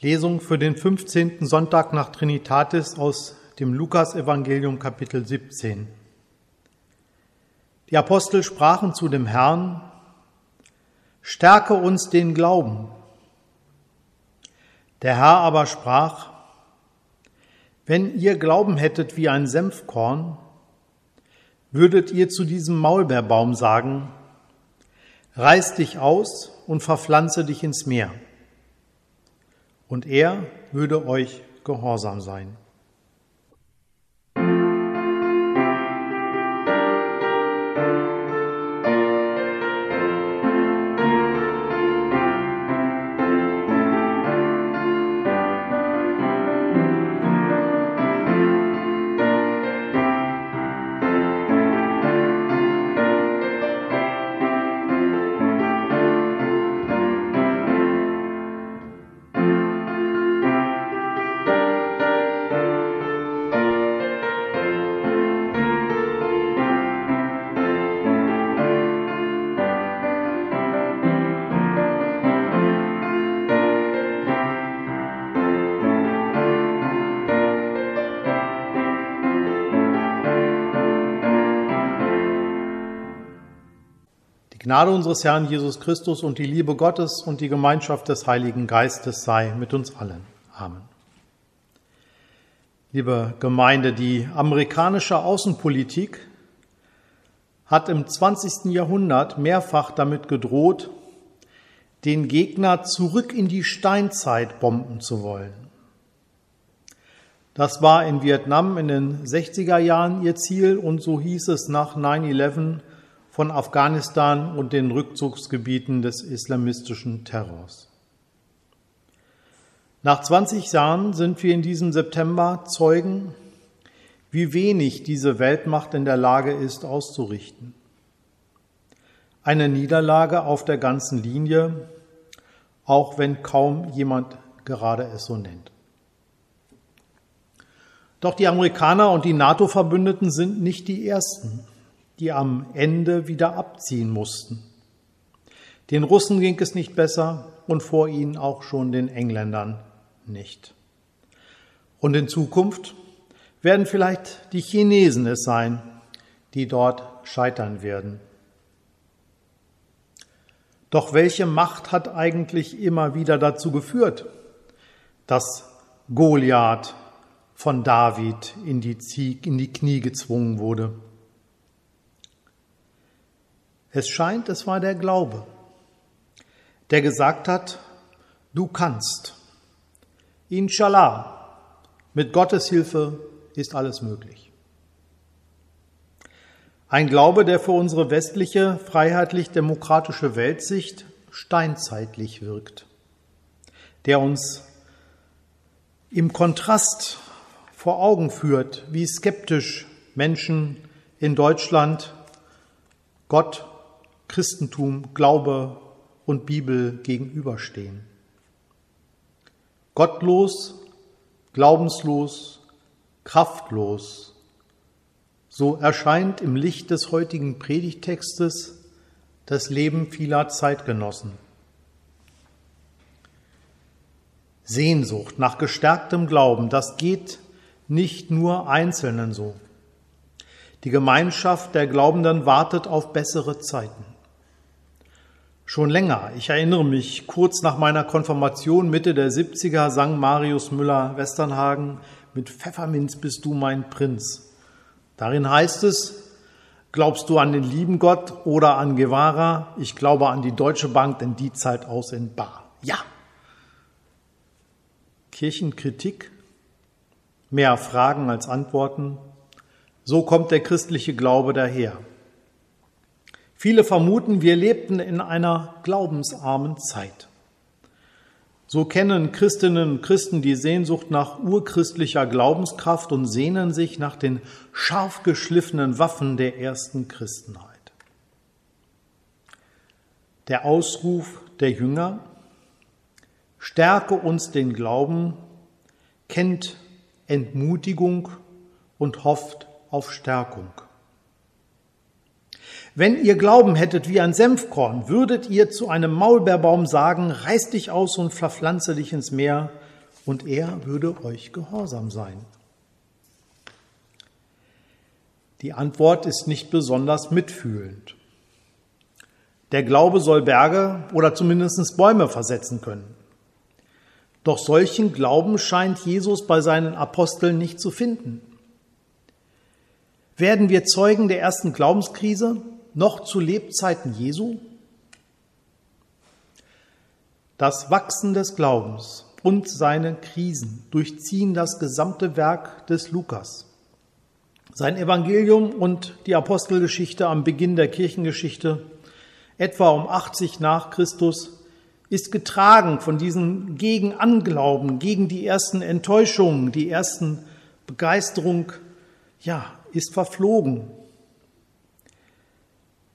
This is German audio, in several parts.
Lesung für den 15. Sonntag nach Trinitatis aus dem Lukasevangelium Kapitel 17. Die Apostel sprachen zu dem Herrn, Stärke uns den Glauben. Der Herr aber sprach, Wenn ihr Glauben hättet wie ein Senfkorn, würdet ihr zu diesem Maulbeerbaum sagen, Reiß dich aus und verpflanze dich ins Meer und er würde euch gehorsam sein. Gnade unseres Herrn Jesus Christus und die Liebe Gottes und die Gemeinschaft des Heiligen Geistes sei mit uns allen. Amen. Liebe Gemeinde, die amerikanische Außenpolitik hat im 20. Jahrhundert mehrfach damit gedroht, den Gegner zurück in die Steinzeit bomben zu wollen. Das war in Vietnam in den 60er Jahren ihr Ziel und so hieß es nach 9-11 von Afghanistan und den Rückzugsgebieten des islamistischen Terrors. Nach 20 Jahren sind wir in diesem September Zeugen, wie wenig diese Weltmacht in der Lage ist auszurichten. Eine Niederlage auf der ganzen Linie, auch wenn kaum jemand gerade es so nennt. Doch die Amerikaner und die NATO-Verbündeten sind nicht die Ersten, die am Ende wieder abziehen mussten. Den Russen ging es nicht besser und vor ihnen auch schon den Engländern nicht. Und in Zukunft werden vielleicht die Chinesen es sein, die dort scheitern werden. Doch welche Macht hat eigentlich immer wieder dazu geführt, dass Goliath von David in die, Knie gezwungen wurde? Es scheint, es war der Glaube, der gesagt hat, du kannst. Inshallah, mit Gottes Hilfe ist alles möglich. Ein Glaube, der für unsere westliche, freiheitlich-demokratische Weltsicht steinzeitlich wirkt, der uns im Kontrast vor Augen führt, wie skeptisch Menschen in Deutschland Gott Christentum, Glaube und Bibel gegenüberstehen. Gottlos, glaubenslos, kraftlos, so erscheint im Licht des heutigen Predigtextes das Leben vieler Zeitgenossen. Sehnsucht nach gestärktem Glauben, das geht nicht nur Einzelnen so. Die Gemeinschaft der Glaubenden wartet auf bessere Zeiten. Schon länger, ich erinnere mich, kurz nach meiner Konfirmation Mitte der 70er sang Marius Müller-Westernhagen mit Pfefferminz bist du mein Prinz. Darin heißt es, glaubst du an den lieben Gott oder an Guevara? Ich glaube an die Deutsche Bank, denn die zahlt aus in Bar. Ja. Kirchenkritik, mehr Fragen als Antworten. So kommt der christliche Glaube daher. Viele vermuten, wir lebten in einer glaubensarmen Zeit. So kennen Christinnen und Christen die Sehnsucht nach urchristlicher Glaubenskraft und sehnen sich nach den scharf geschliffenen Waffen der ersten Christenheit. Der Ausruf der Jünger, stärke uns den Glauben, kennt Entmutigung und hofft auf Stärkung. Wenn ihr Glauben hättet wie ein Senfkorn, würdet ihr zu einem Maulbeerbaum sagen, reiß dich aus und verpflanze dich ins Meer, und er würde euch gehorsam sein. Die Antwort ist nicht besonders mitfühlend. Der Glaube soll Berge oder zumindest Bäume versetzen können. Doch solchen Glauben scheint Jesus bei seinen Aposteln nicht zu finden. Werden wir Zeugen der ersten Glaubenskrise noch zu Lebzeiten Jesu? Das Wachsen des Glaubens und seine Krisen durchziehen das gesamte Werk des Lukas. Sein Evangelium und die Apostelgeschichte am Beginn der Kirchengeschichte, etwa um 80 nach Christus, ist getragen von diesem Gegenanglauben, gegen die ersten Enttäuschungen, die ersten Begeisterung, ja, ist verflogen.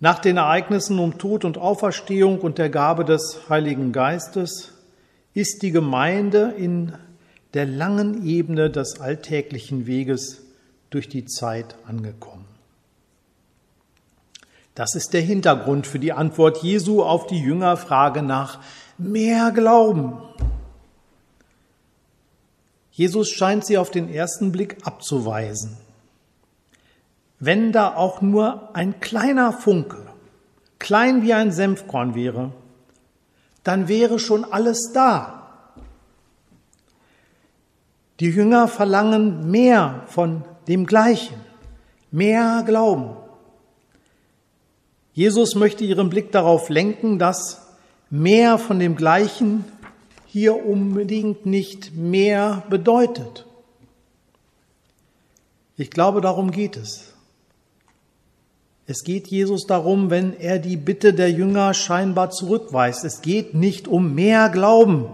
Nach den Ereignissen um Tod und Auferstehung und der Gabe des Heiligen Geistes ist die Gemeinde in der langen Ebene des alltäglichen Weges durch die Zeit angekommen. Das ist der Hintergrund für die Antwort Jesu auf die Jüngerfrage nach mehr Glauben. Jesus scheint sie auf den ersten Blick abzuweisen. Wenn da auch nur ein kleiner Funke, klein wie ein Senfkorn wäre, dann wäre schon alles da. Die Jünger verlangen mehr von dem Gleichen, mehr Glauben. Jesus möchte ihren Blick darauf lenken, dass mehr von dem Gleichen hier unbedingt nicht mehr bedeutet. Ich glaube, darum geht es. Es geht Jesus darum, wenn er die Bitte der Jünger scheinbar zurückweist. Es geht nicht um mehr Glauben,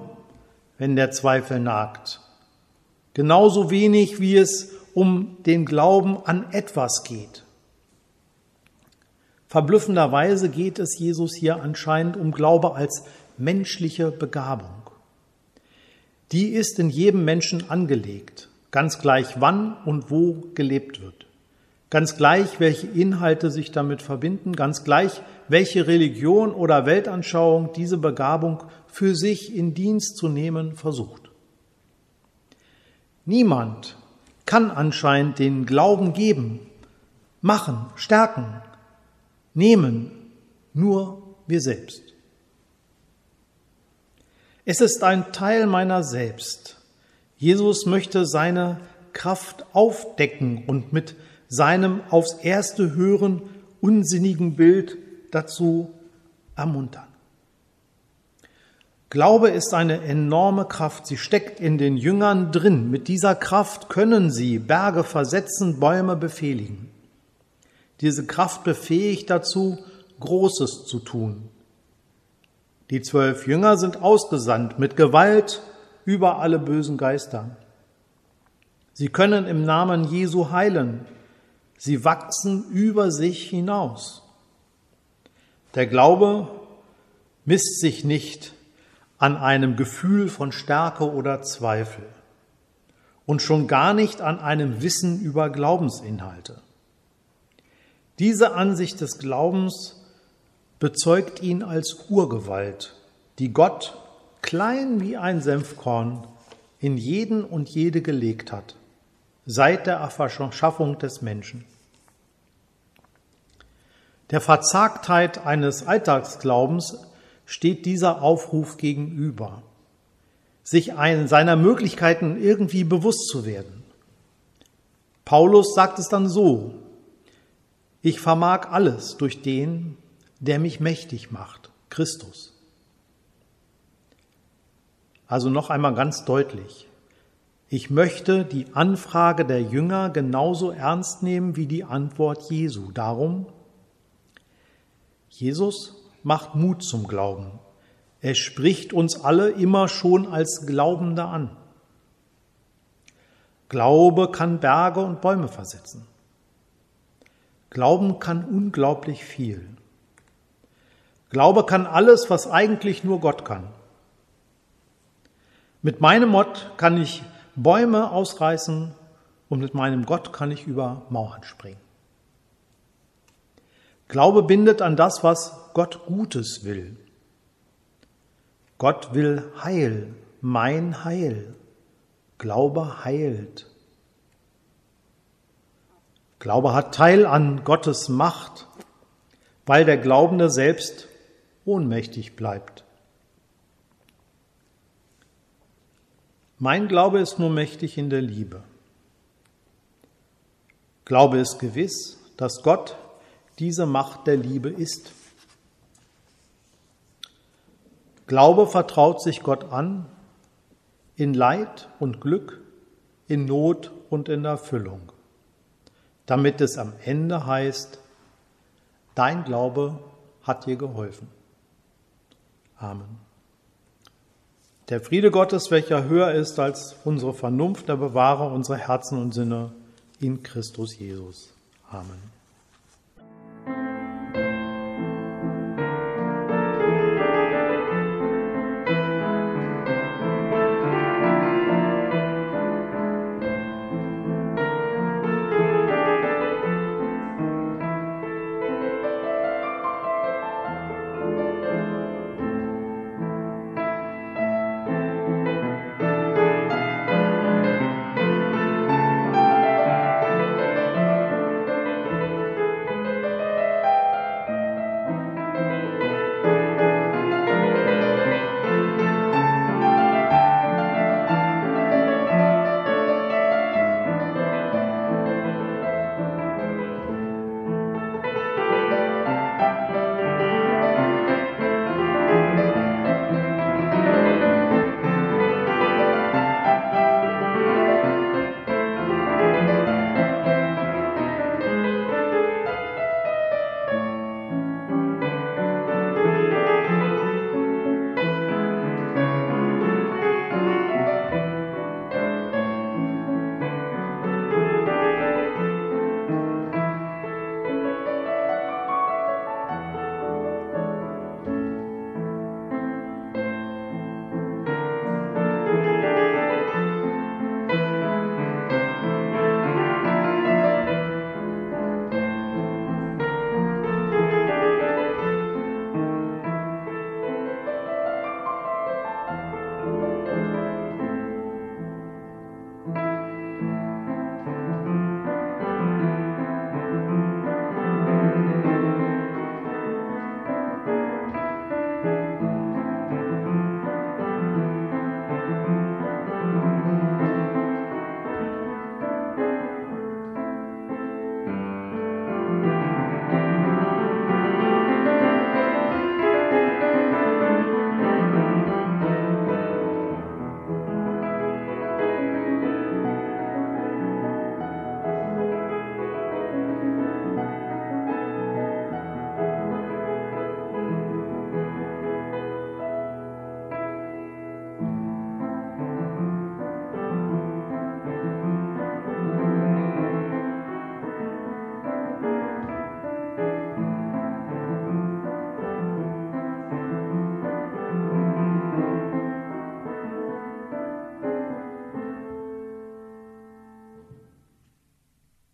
wenn der Zweifel nagt. Genauso wenig wie es um den Glauben an etwas geht. Verblüffenderweise geht es Jesus hier anscheinend um Glaube als menschliche Begabung. Die ist in jedem Menschen angelegt, ganz gleich wann und wo gelebt wird. Ganz gleich, welche Inhalte sich damit verbinden, ganz gleich, welche Religion oder Weltanschauung diese Begabung für sich in Dienst zu nehmen versucht. Niemand kann anscheinend den Glauben geben, machen, stärken, nehmen, nur wir selbst. Es ist ein Teil meiner selbst. Jesus möchte seine Kraft aufdecken und mit seinem aufs erste Hören unsinnigen Bild dazu ermuntern. Glaube ist eine enorme Kraft. Sie steckt in den Jüngern drin. Mit dieser Kraft können sie Berge versetzen, Bäume befehligen. Diese Kraft befähigt dazu, Großes zu tun. Die zwölf Jünger sind ausgesandt mit Gewalt über alle bösen Geister. Sie können im Namen Jesu heilen. Sie wachsen über sich hinaus. Der Glaube misst sich nicht an einem Gefühl von Stärke oder Zweifel und schon gar nicht an einem Wissen über Glaubensinhalte. Diese Ansicht des Glaubens bezeugt ihn als Urgewalt, die Gott, klein wie ein Senfkorn, in jeden und jede gelegt hat, seit der Erschaffung des Menschen. Der Verzagtheit eines Alltagsglaubens steht dieser Aufruf gegenüber, sich ein, seiner Möglichkeiten irgendwie bewusst zu werden. Paulus sagt es dann so, ich vermag alles durch den, der mich mächtig macht, Christus. Also noch einmal ganz deutlich, ich möchte die Anfrage der Jünger genauso ernst nehmen wie die Antwort Jesu. Darum, Jesus macht Mut zum Glauben. Er spricht uns alle immer schon als Glaubende an. Glaube kann Berge und Bäume versetzen. Glauben kann unglaublich viel. Glaube kann alles, was eigentlich nur Gott kann. Mit meinem Mott kann ich Bäume ausreißen und mit meinem Gott kann ich über Mauern springen. Glaube bindet an das, was Gott Gutes will. Gott will Heil, mein Heil. Glaube heilt. Glaube hat Teil an Gottes Macht, weil der Glaubende selbst ohnmächtig bleibt. Mein Glaube ist nur mächtig in der Liebe. Glaube ist gewiss, dass Gott diese Macht der Liebe ist. Glaube vertraut sich Gott an in Leid und Glück, in Not und in Erfüllung, damit es am Ende heißt, dein Glaube hat dir geholfen. Amen. Der Friede Gottes, welcher höher ist als unsere Vernunft, der bewahre unsere Herzen und Sinne in Christus Jesus. Amen.